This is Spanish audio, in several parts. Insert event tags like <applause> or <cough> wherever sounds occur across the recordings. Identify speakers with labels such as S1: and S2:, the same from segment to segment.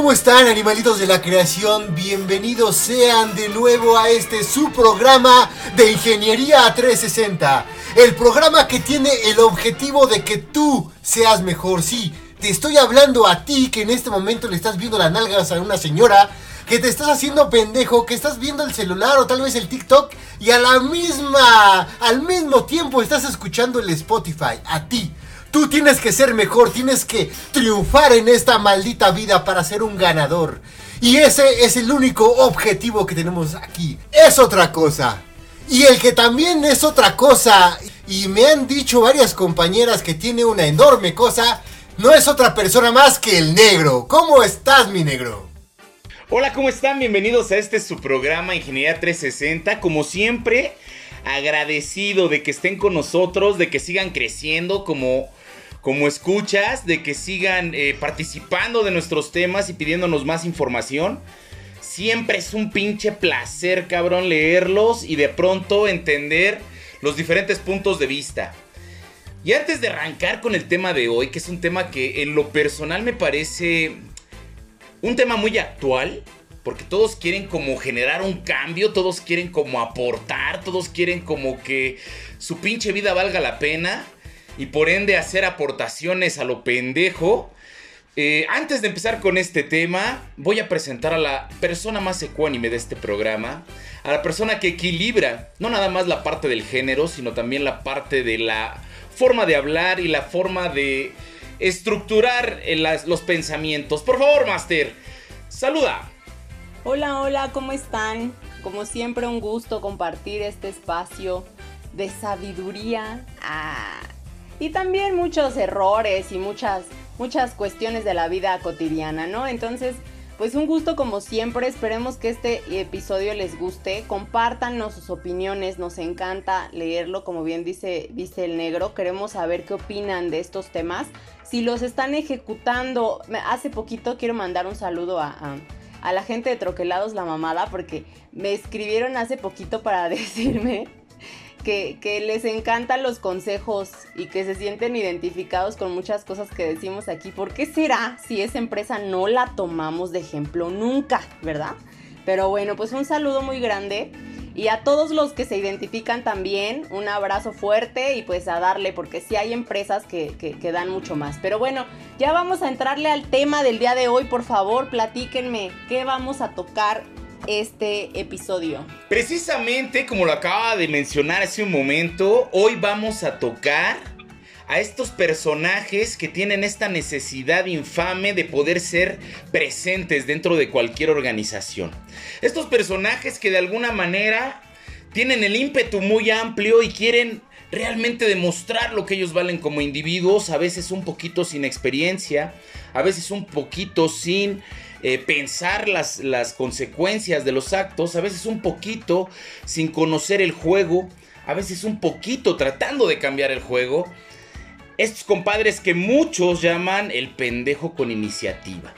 S1: ¿Cómo están animalitos de la creación? Bienvenidos sean de nuevo a este su programa de Ingeniería 360. El programa que tiene el objetivo de que tú seas mejor, sí. Te estoy hablando a ti que en este momento le estás viendo las nalgas a una señora, que te estás haciendo pendejo, que estás viendo el celular o tal vez el TikTok y a la misma, al mismo tiempo estás escuchando el Spotify, a ti. Tú tienes que ser mejor, tienes que triunfar en esta maldita vida para ser un ganador. Y ese es el único objetivo que tenemos aquí. Es otra cosa. Y el que también es otra cosa, y me han dicho varias compañeras que tiene una enorme cosa, no es otra persona más que el negro. ¿Cómo estás, mi negro?
S2: Hola, ¿cómo están? Bienvenidos a este su programa Ingeniería 360. Como siempre, agradecido de que estén con nosotros, de que sigan creciendo como, como escuchas, de que sigan eh, participando de nuestros temas y pidiéndonos más información. Siempre es un pinche placer, cabrón, leerlos y de pronto entender los diferentes puntos de vista. Y antes de arrancar con el tema de hoy, que es un tema que en lo personal me parece un tema muy actual, porque todos quieren como generar un cambio, todos quieren como aportar, todos quieren como que su pinche vida valga la pena y por ende hacer aportaciones a lo pendejo. Eh, antes de empezar con este tema, voy a presentar a la persona más ecuánime de este programa, a la persona que equilibra no nada más la parte del género, sino también la parte de la forma de hablar y la forma de estructurar los pensamientos. Por favor, Master, saluda.
S3: Hola, hola, ¿cómo están? Como siempre, un gusto compartir este espacio de sabiduría ah, y también muchos errores y muchas, muchas cuestiones de la vida cotidiana, ¿no? Entonces, pues un gusto como siempre, esperemos que este episodio les guste, compártanos sus opiniones, nos encanta leerlo, como bien dice, dice el negro, queremos saber qué opinan de estos temas, si los están ejecutando, hace poquito quiero mandar un saludo a, a la gente de Troquelados La Mamada, porque me escribieron hace poquito para <laughs> decirme que, les encantan los consejos y que se sienten identificados con muchas cosas que decimos aquí. ¿Por qué será si esa empresa no la tomamos de ejemplo nunca, verdad? Pero bueno, pues un saludo muy grande. Y a todos los que se identifican también, un abrazo fuerte y pues a darle, porque sí hay empresas que, que, dan mucho más. Pero bueno, ya vamos a entrarle al tema del día de hoy. Por favor, platíquenme qué vamos a tocar este episodio.
S2: Precisamente como lo acaba de mencionar hace un momento, hoy vamos a tocar a estos personajes que tienen esta necesidad infame de poder ser presentes dentro de cualquier organización. Estos personajes que de alguna manera tienen el ímpetu muy amplio y quieren realmente demostrar lo que ellos valen como individuos, a veces un poquito sin experiencia, a veces un poquito sin eh, pensar las, las consecuencias de los actos, a veces un poquito sin conocer el juego, a veces un poquito tratando de cambiar el juego. Estos compadres que muchos llaman el pendejo con iniciativa.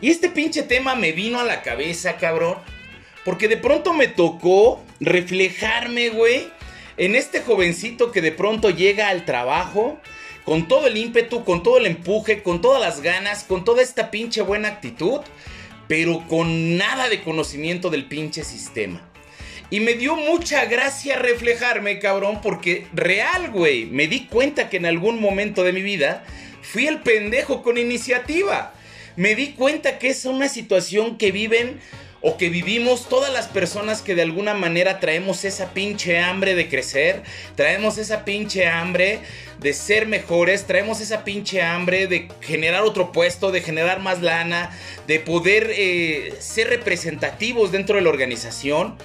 S2: Y este pinche tema me vino a la cabeza, cabrón. Porque de pronto me tocó reflejarme, güey, en este jovencito que de pronto llega al trabajo con todo el ímpetu, con todo el empuje, con todas las ganas, con toda esta pinche buena actitud, pero con nada de conocimiento del pinche sistema. Y me dio mucha gracia reflejarme, cabrón, porque real, güey, me di cuenta que en algún momento de mi vida fui el pendejo con iniciativa. Me di cuenta que es una situación que viven o que vivimos todas las personas que de alguna manera traemos esa pinche hambre de crecer, traemos esa pinche hambre de ser mejores, traemos esa pinche hambre de generar otro puesto, de generar más lana, de poder eh, ser representativos dentro de la organización.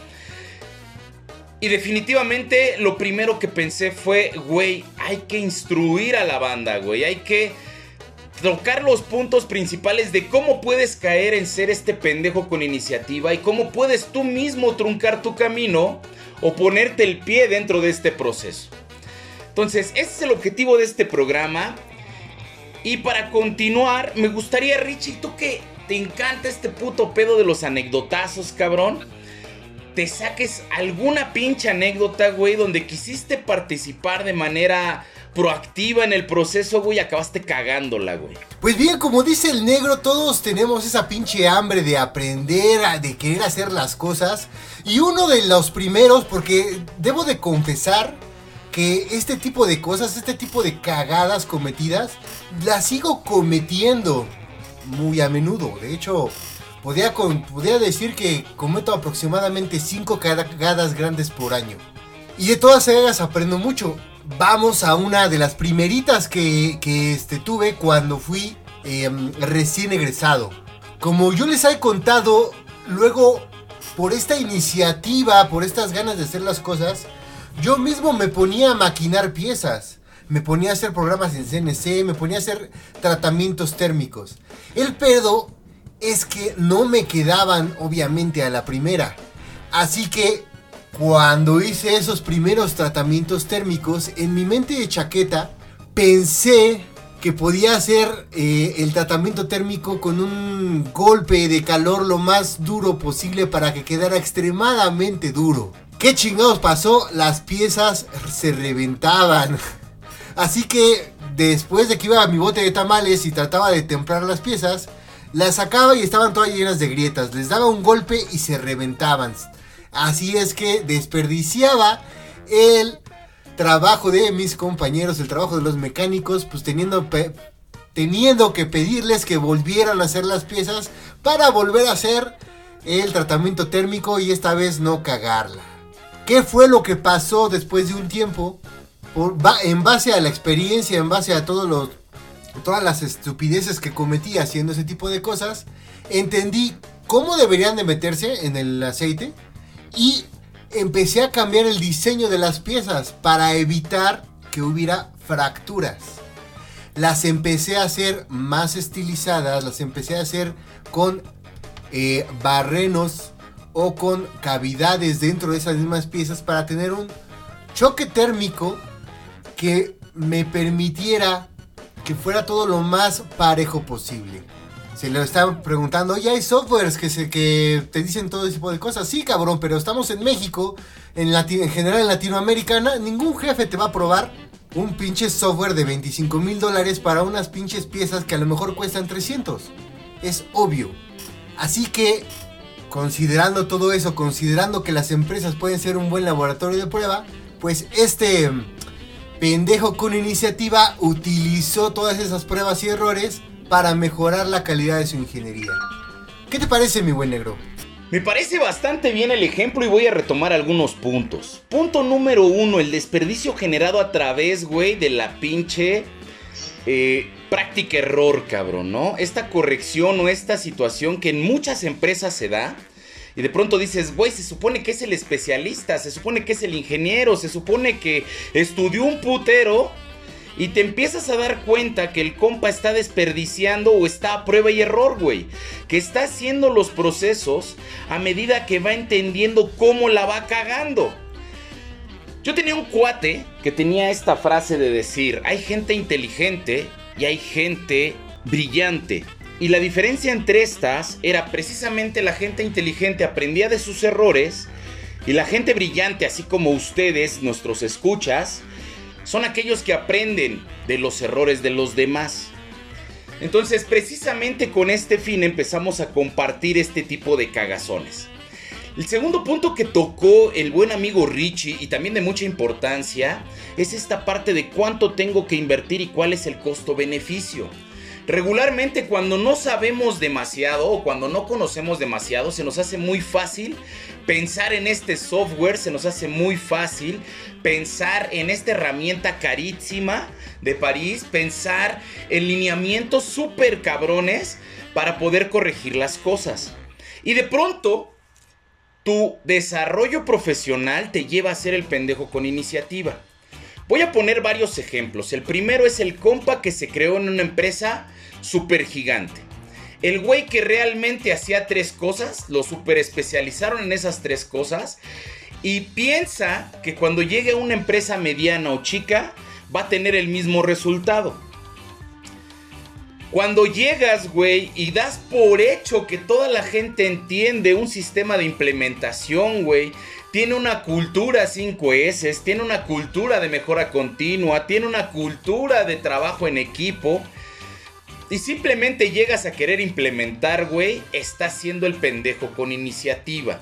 S2: Y definitivamente lo primero que pensé fue, güey, hay que instruir a la banda, güey. Hay que tocar los puntos principales de cómo puedes caer en ser este pendejo con iniciativa y cómo puedes tú mismo truncar tu camino o ponerte el pie dentro de este proceso. Entonces, ese es el objetivo de este programa. Y para continuar, me gustaría, Richie, tú que te encanta este puto pedo de los anecdotazos, cabrón, te saques alguna pinche anécdota, güey, donde quisiste participar de manera proactiva en el proceso, güey, acabaste cagándola, güey.
S1: Pues bien, como dice el negro, todos tenemos esa pinche hambre de aprender, de querer hacer las cosas. Y uno de los primeros, porque debo de confesar que este tipo de cosas, este tipo de cagadas cometidas, las sigo cometiendo muy a menudo. De hecho, podría, podría decir que cometo aproximadamente 5 cagadas grandes por año. Y de todas ellas aprendo mucho vamos a una de las primeritas que, este, tuve cuando fui em, recién egresado. Como yo les he contado, luego por esta iniciativa, por estas ganas de hacer las cosas, yo mismo me ponía a maquinar piezas. Me ponía a hacer programas en CNC, me ponía a hacer tratamientos térmicos. El pedo es que no me quedaban obviamente a la primera. Así que cuando hice esos primeros tratamientos térmicos, en mi mente de chaqueta pensé que podía hacer eh, el tratamiento térmico con un golpe de calor lo más duro posible para que quedara extremadamente duro. ¿Qué chingados pasó? Las piezas se reventaban. <laughs> Así que después de que iba a mi bote de tamales y trataba de templar las piezas, las sacaba y estaban todas llenas de grietas. Les daba un golpe y se reventaban. Así es que desperdiciaba el trabajo de mis compañeros, el trabajo de los mecánicos, pues teniendo, teniendo que pedirles que volvieran a hacer las piezas para volver a hacer el tratamiento térmico y esta vez no cagarla. ¿Qué fue lo que pasó después de un tiempo? en base a la experiencia, en base a todas las estupideces que cometí haciendo ese tipo de cosas, entendí cómo deberían de meterse en el aceite y empecé a cambiar el diseño de las piezas para evitar que hubiera fracturas. Las empecé a hacer más estilizadas, las empecé a hacer con eh, barrenos o con cavidades dentro de esas mismas piezas para tener un choque térmico que me permitiera que fuera todo lo más parejo posible se le estaba preguntando, oye, hay softwares que, se, te dicen todo ese tipo de cosas. Sí, cabrón, pero estamos en México, en, en general en Latinoamérica, ningún jefe te va a probar un pinche software de 25 mil dólares para unas pinches piezas que a lo mejor cuestan 300. Es obvio. Así que, considerando todo eso, considerando que las empresas pueden ser un buen laboratorio de prueba, pues este pendejo con iniciativa utilizó todas esas pruebas y errores para mejorar la calidad de su ingeniería. ¿Qué te parece, mi buen negro?
S2: Me parece bastante bien el ejemplo y voy a retomar algunos puntos. Punto número uno, el desperdicio generado a través, güey, de la pinche eh, práctica error, cabrón, ¿no? Esta corrección o esta situación que en muchas empresas se da. Y de pronto dices, güey, se supone que es el especialista, se supone que es el ingeniero, se supone que estudió un putero y te empiezas a dar cuenta que el compa está desperdiciando o está a prueba y error, güey. Que está haciendo los procesos a medida que va entendiendo cómo la va cagando. Yo tenía un cuate que tenía esta frase de decir, hay gente inteligente y hay gente brillante. Y la diferencia entre estas era precisamente la gente inteligente aprendía de sus errores y la gente brillante, así como ustedes, nuestros escuchas, son aquellos que aprenden de los errores de los demás. Entonces, precisamente con este fin empezamos a compartir este tipo de cagazones. El segundo punto que tocó el buen amigo Richie y también de mucha importancia es esta parte de cuánto tengo que invertir y cuál es el costo-beneficio. Regularmente cuando no sabemos demasiado o cuando no conocemos demasiado se nos hace muy fácil pensar en este software, se nos hace muy fácil pensar en esta herramienta carísima de París, pensar en lineamientos súper cabrones para poder corregir las cosas. Y de pronto, tu desarrollo profesional te lleva a ser el pendejo con iniciativa. Voy a poner varios ejemplos. El primero es el compa que se creó en una empresa súper gigante. El güey que realmente hacía tres cosas, lo super especializaron en esas tres cosas y piensa que cuando llegue a una empresa mediana o chica va a tener el mismo resultado. Cuando llegas, güey, y das por hecho que toda la gente entiende un sistema de implementación, güey, tiene una cultura 5S, tiene una cultura de mejora continua, tiene una cultura de trabajo en equipo, y simplemente llegas a querer implementar, güey, estás siendo el pendejo con iniciativa.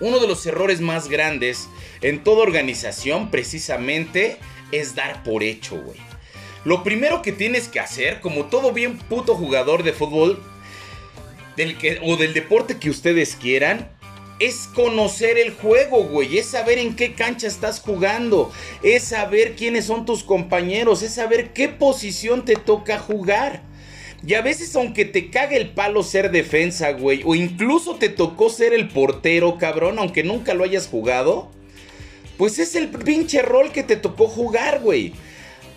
S2: Uno de los errores más grandes en toda organización precisamente es dar por hecho, güey. Lo primero que tienes que hacer, como todo bien puto jugador de fútbol, del que, o del deporte que ustedes quieran, es conocer el juego, güey. Es saber en qué cancha estás jugando. Es saber quiénes son tus compañeros. Es saber qué posición te toca jugar. Y a veces, aunque te cague el palo ser defensa, güey, o incluso te tocó ser el portero, cabrón, aunque nunca lo hayas jugado, pues es el pinche rol que te tocó jugar, güey.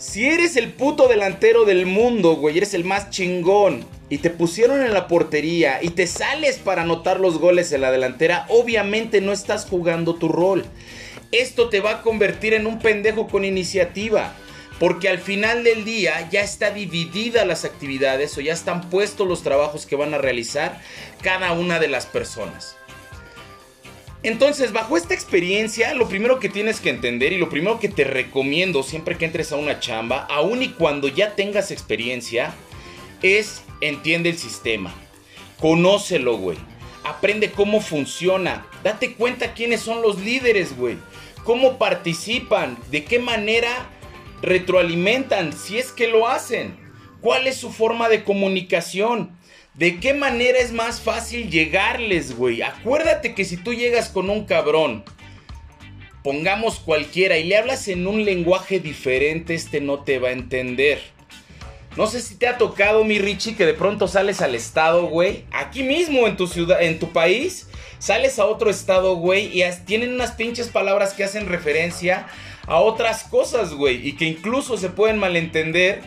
S2: Si eres el puto delantero del mundo, güey, eres el más chingón, y te pusieron en la portería y te sales para anotar los goles en la delantera, obviamente no estás jugando tu rol. Esto te va a convertir en un pendejo con iniciativa. Porque al final del día ya está dividida las actividades o ya están puestos los trabajos que van a realizar cada una de las personas. Entonces, bajo esta experiencia, lo primero que tienes que entender y lo primero que te recomiendo siempre que entres a una chamba, aun y cuando ya tengas experiencia, es entiende el sistema. Conócelo, güey. Aprende cómo funciona. Date cuenta quiénes son los líderes, güey. Cómo participan, de qué manera retroalimentan, si es que lo hacen. ¿Cuál es su forma de comunicación? ¿De qué manera es más fácil llegarles, güey? Acuérdate que si tú llegas con un cabrón, pongamos cualquiera, y le hablas en un lenguaje diferente, este no te va a entender. No sé si te ha tocado, mi Richie, que de pronto sales al estado, güey. Aquí mismo en tu ciudad, en tu país, sales a otro estado, güey, y tienen unas pinches palabras que hacen referencia a otras cosas, güey, y que incluso se pueden malentender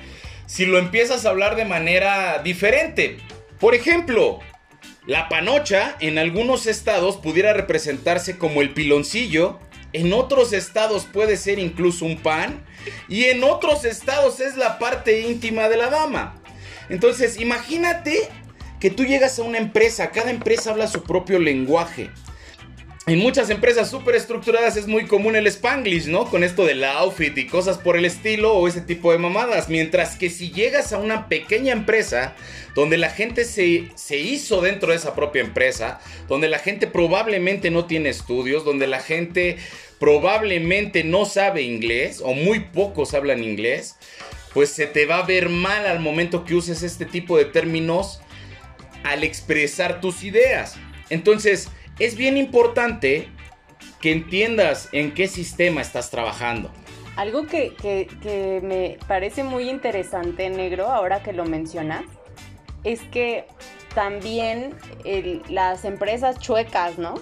S2: si lo empiezas a hablar de manera diferente. Por ejemplo, la panocha en algunos estados pudiera representarse como el piloncillo, en otros estados puede ser incluso un pan, y en otros estados es la parte íntima de la dama. Entonces, imagínate que tú llegas a una empresa, cada empresa habla su propio lenguaje en muchas empresas súper estructuradas es muy común el spanglish, ¿no? Con esto del outfit y cosas por el estilo o ese tipo de mamadas. Mientras que si llegas a una pequeña empresa donde la gente se, se hizo dentro de esa propia empresa, donde la gente probablemente no tiene estudios, donde la gente probablemente no sabe inglés o muy pocos hablan inglés, pues se te va a ver mal al momento que uses este tipo de términos al expresar tus ideas. Entonces, es bien importante que entiendas en qué sistema estás trabajando.
S3: Algo que, me parece muy interesante, negro, ahora que lo mencionas, es que también las empresas chuecas, ¿no?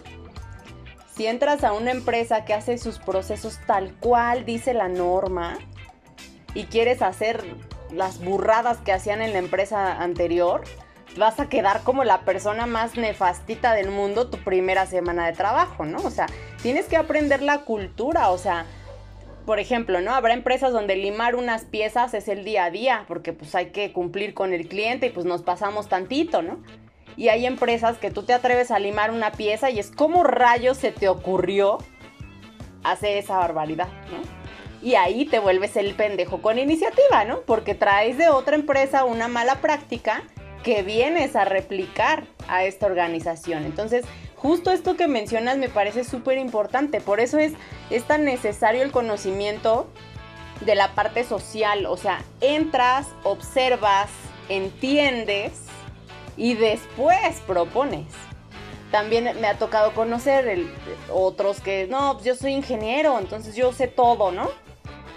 S3: Si entras a una empresa que hace sus procesos tal cual dice la norma y quieres hacer las burradas que hacían en la empresa anterior, vas a quedar como la persona más nefastita del mundo tu primera semana de trabajo, ¿no? O sea, tienes que aprender la cultura, o sea, por ejemplo, ¿no? Habrá empresas donde limar unas piezas es el día a día, porque pues hay que cumplir con el cliente y pues nos pasamos tantito, ¿no? Y hay empresas que tú te atreves a limar una pieza y es como rayos se te ocurrió hacer esa barbaridad, ¿no? Y ahí te vuelves el pendejo con iniciativa, ¿no? Porque traes de otra empresa una mala práctica que vienes a replicar a esta organización. Entonces, justo esto que mencionas me parece súper importante. Por eso es, tan necesario el conocimiento de la parte social. O sea, entras, observas, entiendes y después propones. También me ha tocado conocer otros que, no, pues yo soy ingeniero, entonces yo sé todo, ¿no?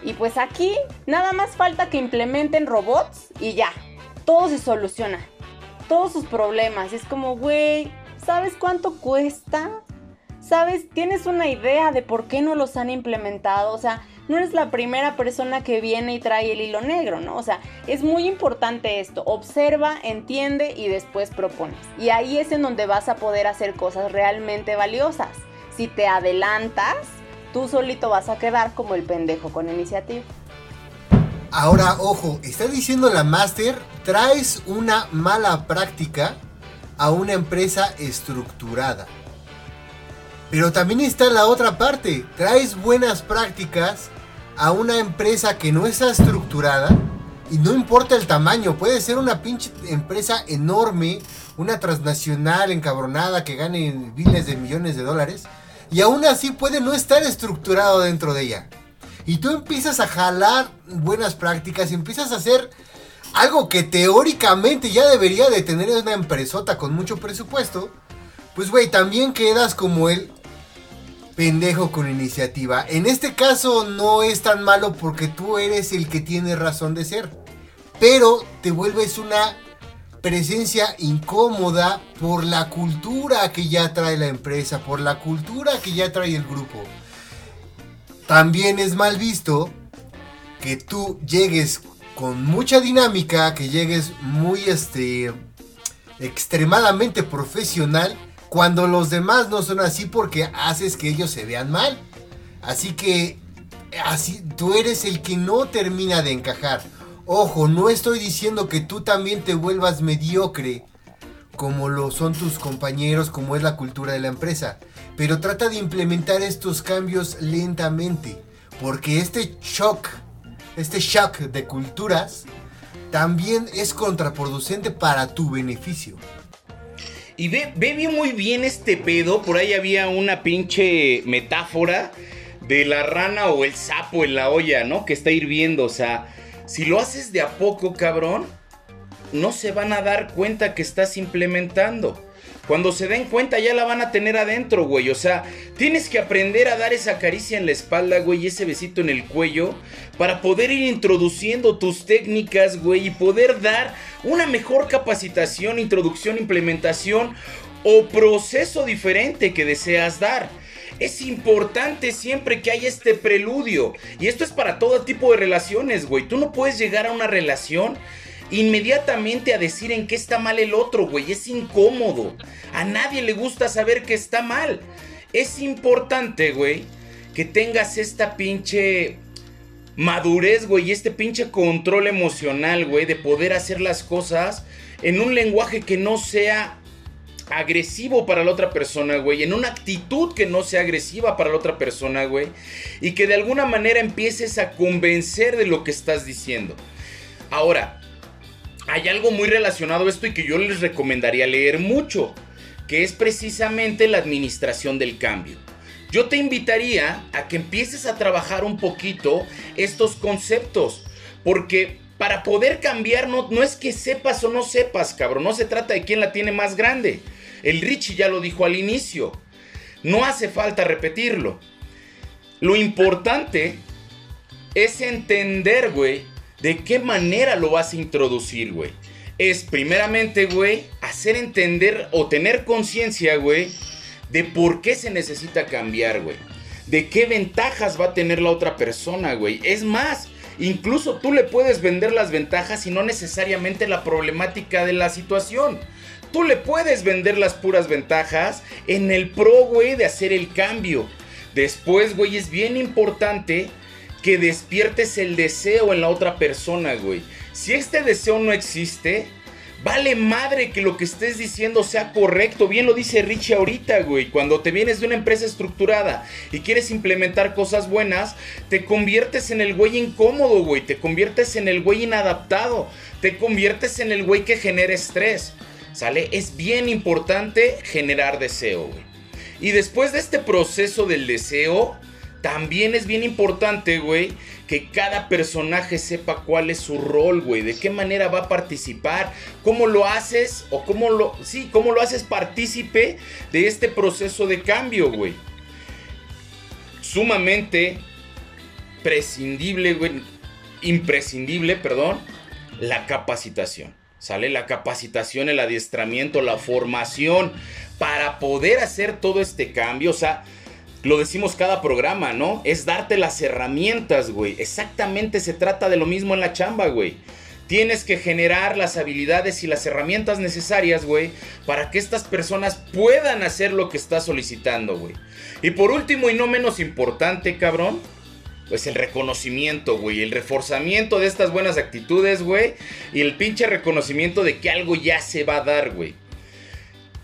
S3: Y pues aquí nada más falta que implementen robots y ya, todo se soluciona todos sus problemas. Es como, güey, ¿sabes cuánto cuesta sabes, tienes una idea de por qué no los han implementado, o sea, no eres la primera persona que viene y trae el hilo negro, ¿no? O sea, es muy importante esto, observa, entiende y después propones. Y ahí es en donde vas a poder hacer cosas realmente valiosas. Si te adelantas, tú solito vas a quedar como el pendejo con iniciativa.
S1: Ahora, ojo, está diciendo la máster, traes una mala práctica a una empresa estructurada. Pero también está la otra parte, traes buenas prácticas a una empresa que no está estructurada y no importa el tamaño, puede ser una pinche empresa enorme, una transnacional encabronada que gane miles de millones de dólares y aún así puede no estar estructurado dentro de ella. Y tú empiezas a jalar buenas prácticas y empiezas a hacer algo que teóricamente ya debería de tener una empresota con mucho presupuesto. Pues güey, también quedas como el pendejo con iniciativa. En este caso no es tan malo porque tú eres el que tiene razón de ser. Pero te vuelves una presencia incómoda por la cultura que ya trae la empresa, por la cultura que ya trae el grupo. También es mal visto que tú llegues con mucha dinámica, que llegues muy este extremadamente profesional cuando los demás no son así porque haces que ellos se vean mal. Así que así tú eres el que no termina de encajar. Ojo, no estoy diciendo que tú también te vuelvas mediocre como lo son tus compañeros, como es la cultura de la empresa. Pero trata de implementar estos cambios lentamente, porque este shock, este shock de culturas también es contraproducente para tu beneficio.
S2: Y ve, ve muy bien este pedo. Por ahí había una pinche metáfora de la rana o el sapo en la olla, ¿no? Que está hirviendo. O sea, si lo haces de a poco, cabrón, no se van a dar cuenta que estás implementando. Cuando se den cuenta ya la van a tener adentro, güey. O sea, tienes que aprender a dar esa caricia en la espalda, güey, y ese besito en el cuello para poder ir introduciendo tus técnicas, güey, y poder dar una mejor capacitación, introducción, implementación o proceso diferente que deseas dar. Es importante siempre que haya este preludio. Y esto es para todo tipo de relaciones, güey. Tú no puedes llegar a una relación inmediatamente a decir en qué está mal el otro, güey. Es incómodo. A nadie le gusta saber que está mal. Es importante, güey, que tengas esta pinche madurez, güey, y este pinche control emocional, güey, de poder hacer las cosas en un lenguaje que no sea agresivo para la otra persona, güey, en una actitud que no sea agresiva para la otra persona, güey, y que de alguna manera empieces a convencer de lo que estás diciendo. Ahora, hay algo muy relacionado a esto y que yo les recomendaría leer mucho, que es precisamente la administración del cambio. Yo te invitaría a que empieces a trabajar un poquito estos conceptos, porque para poder cambiar no, no es que sepas o no sepas, cabrón, no se trata de quién la tiene más grande. El Richie ya lo dijo al inicio, no hace falta repetirlo. Lo importante es entender, güey, ¿De qué manera lo vas a introducir, güey? Es primeramente, güey, hacer entender o tener conciencia, güey, de por qué se necesita cambiar, güey. De qué ventajas va a tener la otra persona, güey. Es más, incluso tú le puedes vender las ventajas y no necesariamente la problemática de la situación. Tú le puedes vender las puras ventajas en el pro, güey, de hacer el cambio. Después, güey, es bien importante que despiertes el deseo en la otra persona, güey. Si este deseo no existe, vale madre que lo que estés diciendo sea correcto. Bien lo dice Richie ahorita, güey. Cuando te vienes de una empresa estructurada y quieres implementar cosas buenas, te conviertes en el güey incómodo, güey. Te conviertes en el güey inadaptado. Te conviertes en el güey que genera estrés. ¿Sale? Es bien importante generar deseo, güey. Y después de este proceso del deseo, también es bien importante, güey, que cada personaje sepa cuál es su rol, güey, de qué manera va a participar, cómo lo haces o cómo lo, sí, cómo lo haces partícipe de este proceso de cambio, güey. Sumamente prescindible, güey, imprescindible, perdón, la capacitación. ¿Sale? La capacitación, el adiestramiento, la formación para poder hacer todo este cambio, o sea, lo decimos cada programa, ¿no? Es darte las herramientas, güey. Exactamente se trata de lo mismo en la chamba, güey. Tienes que generar las habilidades y las herramientas necesarias, güey, para que estas personas puedan hacer lo que estás solicitando, güey. Y por último y no menos importante, cabrón, pues el reconocimiento, güey, el reforzamiento de estas buenas actitudes, güey, y el pinche reconocimiento de que algo ya se va a dar, güey.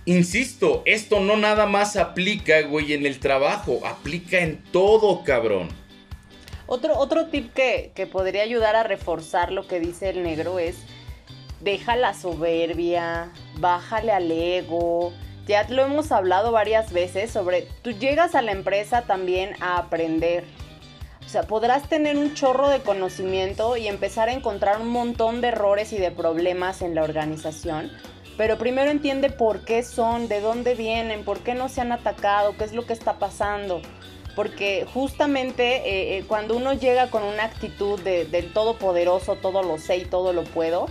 S2: Insisto, esto no nada más aplica, güey, en el trabajo, aplica en todo, cabrón.
S3: Otro, otro tip que, que podría ayudar a reforzar lo que dice el negro es, deja la soberbia, bájale al ego. Ya lo hemos hablado varias veces sobre, tú llegas a la empresa también a aprender. O sea, podrás tener un chorro de conocimiento y empezar a encontrar un montón de errores y de problemas en la organización pero primero entiende por qué son, de dónde vienen, por qué no se han atacado, qué es lo que está pasando. Porque justamente eh, eh, cuando uno llega con una actitud de, del todopoderoso, todo lo sé y todo lo puedo,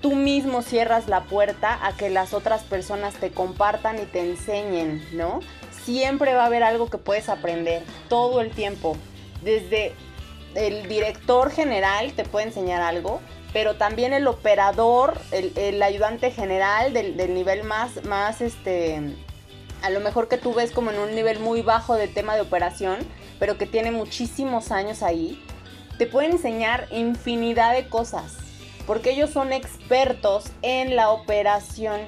S3: tú mismo cierras la puerta a que las otras personas te compartan y te enseñen, ¿no? Siempre va a haber algo que puedes aprender, todo el tiempo. Desde el director general te puede enseñar algo, pero también el operador, el, ayudante general del, nivel más, más, este, a lo mejor que tú ves como en un nivel muy bajo de tema de operación, pero que tiene muchísimos años ahí, te puede enseñar infinidad de cosas, porque ellos son expertos en la operación,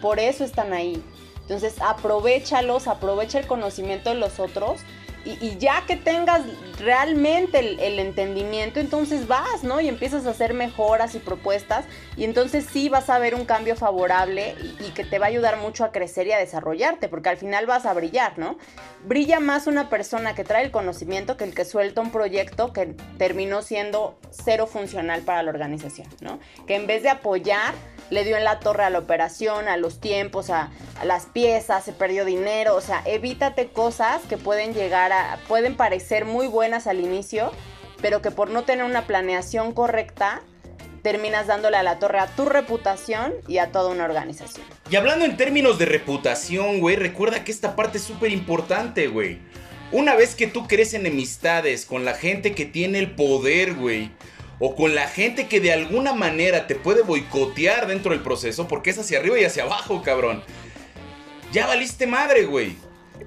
S3: por eso están ahí. Entonces aprovechalos, aprovecha el conocimiento de los otros y, ya que tengas realmente el, entendimiento, entonces vas, ¿no? Y empiezas a hacer mejoras y propuestas y entonces sí vas a ver un cambio favorable y, que te va a ayudar mucho a crecer y a desarrollarte, porque al final vas a brillar, ¿no? Brilla más una persona que trae el conocimiento que el que suelta un proyecto que terminó siendo cero funcional para la organización, ¿no? Que en vez de apoyar, le dio en la torre a la operación, a los tiempos, a, las piezas, se perdió dinero, o sea, evítate cosas que pueden llegar a, pueden parecer muy buenas al inicio, pero que por no tener una planeación correcta, terminas dándole a la torre a tu reputación y a toda una organización.
S2: Y hablando en términos de reputación, güey, recuerda que esta parte es súper importante, güey. Una vez que tú crees enemistades con la gente que tiene el poder, güey, o con la gente que de alguna manera te puede boicotear dentro del proceso, porque es hacia arriba y hacia abajo, cabrón. Ya valiste madre, güey.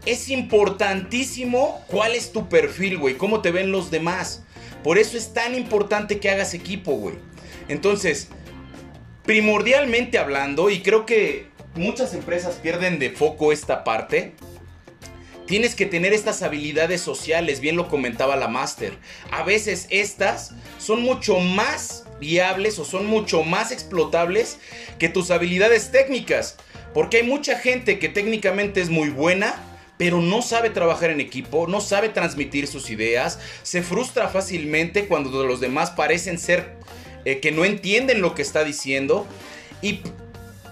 S2: Es importantísimo cuál es tu perfil, güey, cómo te ven los demás. Por eso es tan importante que hagas equipo, güey. Entonces, primordialmente hablando, y creo que muchas empresas pierden de foco esta parte, Tienes que tener estas habilidades sociales, bien lo comentaba la máster. A veces estas son mucho más viables o son mucho más explotables que tus habilidades técnicas. Porque hay mucha gente que técnicamente es muy buena, pero no sabe trabajar en equipo, no sabe transmitir sus ideas, se frustra fácilmente cuando los demás parecen ser eh, que no entienden lo que está diciendo. Y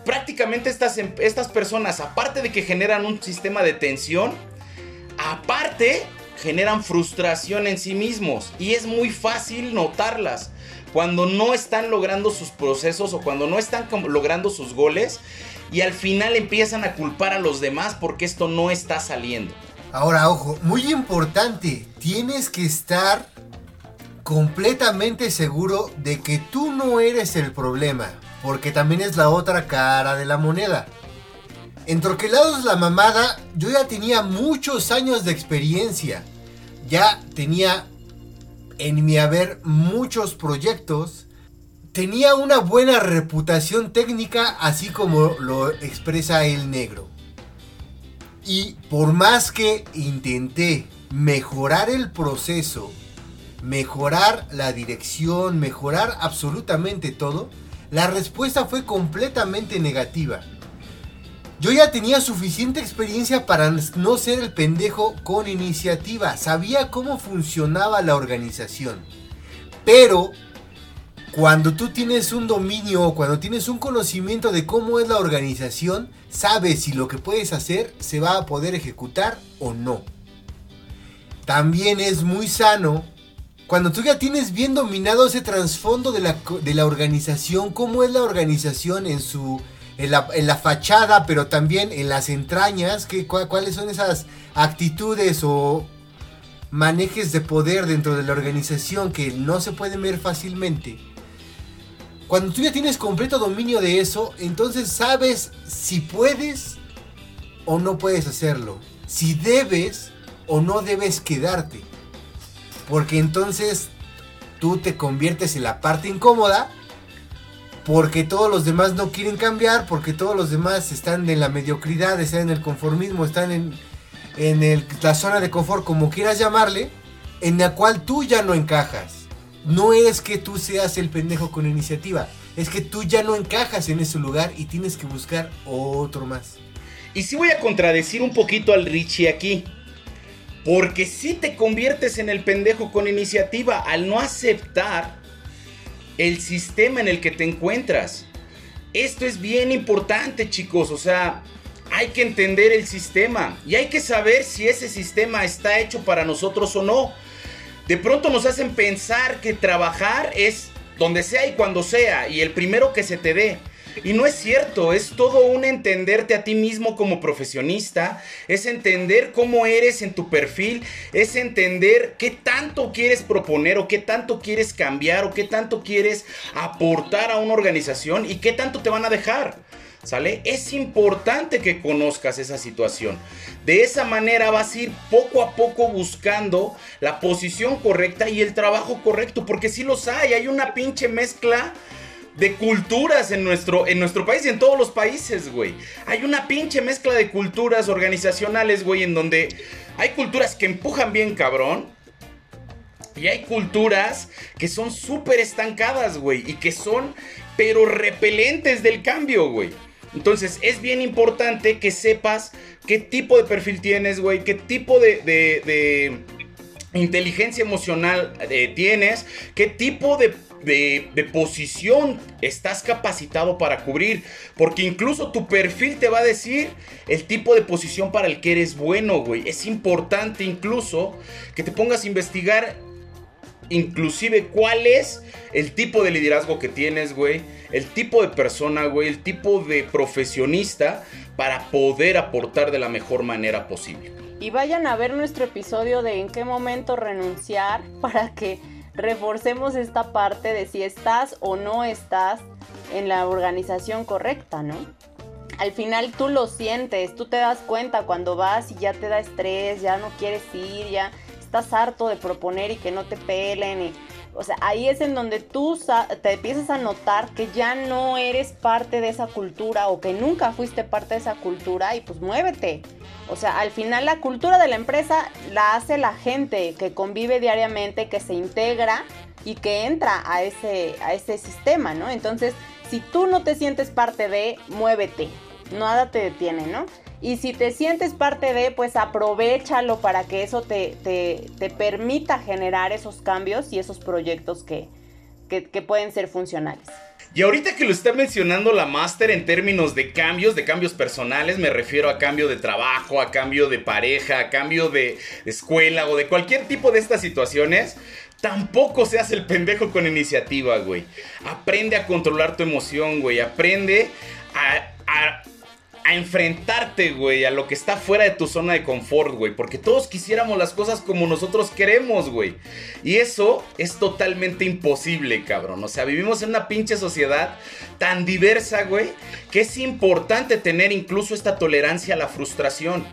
S2: prácticamente estas, em, estas personas, aparte de que generan un sistema de tensión, aparte generan frustración en sí mismos y es muy fácil notarlas cuando no están logrando sus procesos o cuando no están logrando sus goles y al final empiezan a culpar a los demás porque esto no está saliendo.
S1: Ahora, ojo, muy importante, tienes que estar completamente seguro de que tú no eres el problema, porque también es la otra cara de la moneda. En Troquelados la Mamada yo ya tenía muchos años de experiencia. Ya tenía en mi haber muchos proyectos. Tenía una buena reputación técnica así como lo expresa el negro. Y por más que intenté mejorar el proceso, mejorar la dirección, mejorar absolutamente todo, la respuesta fue completamente negativa. Yo ya tenía suficiente experiencia para no ser el pendejo con iniciativa. Sabía cómo funcionaba la organización. Pero cuando tú tienes un dominio cuando tienes un conocimiento de cómo es la organización, sabes si lo que puedes hacer se va a poder ejecutar o no. También es muy sano cuando tú ya tienes bien dominado ese trasfondo de la, de la organización, cómo es la organización en su en la, fachada, pero también en las entrañas, que, cuáles son esas actitudes o manejes de poder dentro de la organización que no se pueden ver fácilmente. Cuando tú ya tienes completo dominio de eso, entonces sabes si puedes o no puedes hacerlo. Si debes o no debes quedarte. Porque entonces tú te conviertes en la parte incómoda. Porque todos los demás no quieren cambiar. Porque todos los demás están en la mediocridad, están en el conformismo, están en, en la zona de confort, como quieras llamarle. En la cual tú ya no encajas. No es que tú seas el pendejo con iniciativa. Es que tú ya no encajas en ese lugar y tienes que buscar otro más.
S2: Y sí voy a contradecir un poquito al Richie aquí. Porque si te conviertes en el pendejo con iniciativa al no aceptar el sistema en el que te encuentras. Esto es bien importante, chicos. O sea, hay que entender el sistema y hay que saber si ese sistema está hecho para nosotros o no. De pronto nos hacen pensar que trabajar es donde sea y cuando sea y el primero que se te dé. Y no es cierto, es todo un entenderte a ti mismo como profesionista, es entender cómo eres en tu perfil, es entender qué tanto quieres proponer o qué tanto quieres cambiar o qué tanto quieres aportar a una organización y qué tanto te van a dejar. ¿Sale? Es importante que conozcas esa situación. De esa manera vas a ir poco a poco buscando la posición correcta y el trabajo correcto, porque si los hay, hay una pinche mezcla de culturas en nuestro, en nuestro país y en todos los países, güey. Hay una pinche mezcla de culturas organizacionales, güey, en donde hay culturas que empujan bien cabrón. Y hay culturas que son súper estancadas, güey. Y que son, pero repelentes del cambio, güey. Entonces es bien importante que sepas qué tipo de perfil tienes, güey. Qué tipo de, de, inteligencia emocional eh, tienes. Qué tipo de de, posición estás capacitado para cubrir. Porque incluso tu perfil te va a decir el tipo de posición para el que eres bueno, güey. Es importante incluso que te pongas a investigar inclusive cuál es el tipo de liderazgo que tienes, güey. El tipo de persona, güey. El tipo de profesionista para poder aportar de la mejor manera posible.
S3: Y vayan a ver nuestro episodio de en qué momento renunciar <laughs> para que reforcemos esta parte de si estás o no estás en la organización correcta, ¿no? Al final tú lo sientes, tú te das cuenta cuando vas y ya te da estrés, ya no quieres ir, ya estás harto de proponer y que no te pelen o sea, ahí es en donde tú te empiezas a notar que ya no eres parte de esa cultura o que nunca fuiste parte de esa cultura y pues muévete. O sea, al final la cultura de la empresa la hace la gente que convive diariamente, que se integra y que entra a ese, a ese sistema, ¿no? Entonces, si tú no te sientes parte de, muévete. Nada te detiene, ¿no? Y si te sientes parte de, pues aprovechalo para que eso te, te, permita generar esos cambios y esos proyectos que, que, pueden ser funcionales.
S2: Y ahorita que lo está mencionando la máster en términos de cambios, de cambios personales, me refiero a cambio de trabajo, a cambio de pareja, a cambio de escuela o de cualquier tipo de estas situaciones. Tampoco seas el pendejo con iniciativa, güey. Aprende a controlar tu emoción, güey. Aprende a a enfrentarte, güey, a lo que está fuera de tu zona de confort, güey. Porque todos quisiéramos las cosas como nosotros queremos, güey. Y eso es totalmente imposible, cabrón. O sea, vivimos en una pinche sociedad tan diversa, güey, que es importante tener incluso esta tolerancia a la frustración.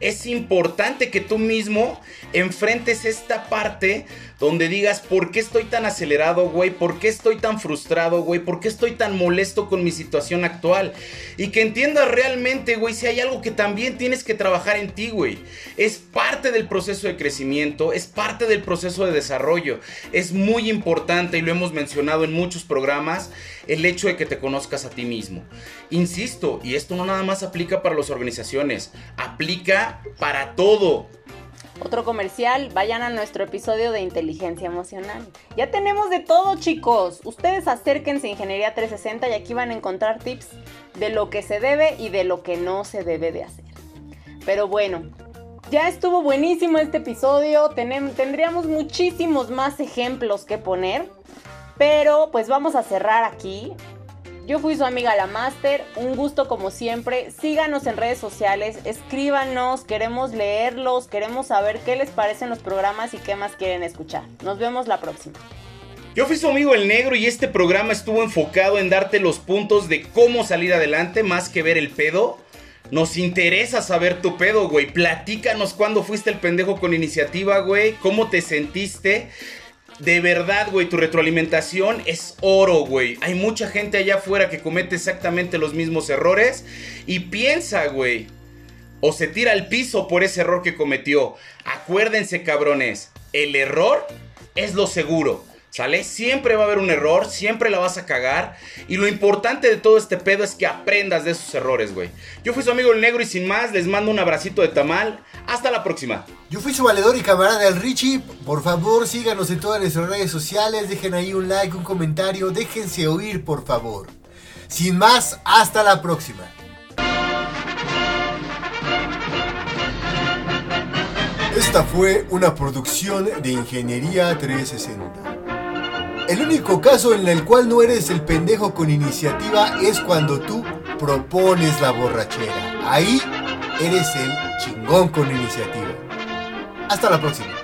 S2: Es importante que tú mismo enfrentes esta parte donde digas, ¿por qué estoy tan acelerado, güey? ¿Por qué estoy tan frustrado, güey? ¿Por qué estoy tan molesto con mi situación actual? Y que entiendas realmente, güey, si hay algo que también tienes que trabajar en ti, güey. Es parte del proceso de crecimiento, es parte del proceso de desarrollo. Es muy importante, y lo hemos mencionado en muchos programas, el hecho de que te conozcas a ti mismo. Insisto, y esto no nada más aplica para las organizaciones, aplica para todo
S3: otro comercial, vayan a nuestro episodio de inteligencia emocional. Ya tenemos de todo, chicos. Ustedes acérquense a Ingeniería 360 y aquí van a encontrar tips de lo que se debe y de lo que no se debe de hacer. Pero bueno, ya estuvo buenísimo este episodio. tendríamos muchísimos más ejemplos que poner. Pero pues vamos a cerrar aquí. Yo fui su amiga la Master, un gusto como siempre. Síganos en redes sociales, escríbanos, queremos leerlos, queremos saber qué les parecen los programas y qué más quieren escuchar. Nos vemos la próxima.
S2: Yo fui su amigo el negro y este programa estuvo enfocado en darte los puntos de cómo salir adelante más que ver el pedo. Nos interesa saber tu pedo, güey. Platícanos cuándo fuiste el pendejo con iniciativa, güey. ¿Cómo te sentiste? De verdad, güey, tu retroalimentación es oro, güey. Hay mucha gente allá afuera que comete exactamente los mismos errores y piensa, güey. O se tira al piso por ese error que cometió. Acuérdense, cabrones, el error es lo seguro. ¿Sale? Siempre va a haber un error, siempre la vas a cagar. Y lo importante de todo este pedo es que aprendas de esos errores, güey. Yo fui su amigo el negro y sin más, les mando un abracito de tamal. Hasta la próxima.
S1: Yo fui su valedor y camarada el Richie. Por favor, síganos en todas nuestras redes sociales. Dejen ahí un like, un comentario. Déjense oír, por favor. Sin más, hasta la próxima. Esta fue una producción de Ingeniería 360. El único caso en el cual no eres el pendejo con iniciativa es cuando tú propones la borrachera. Ahí eres el chingón con iniciativa. Hasta la próxima.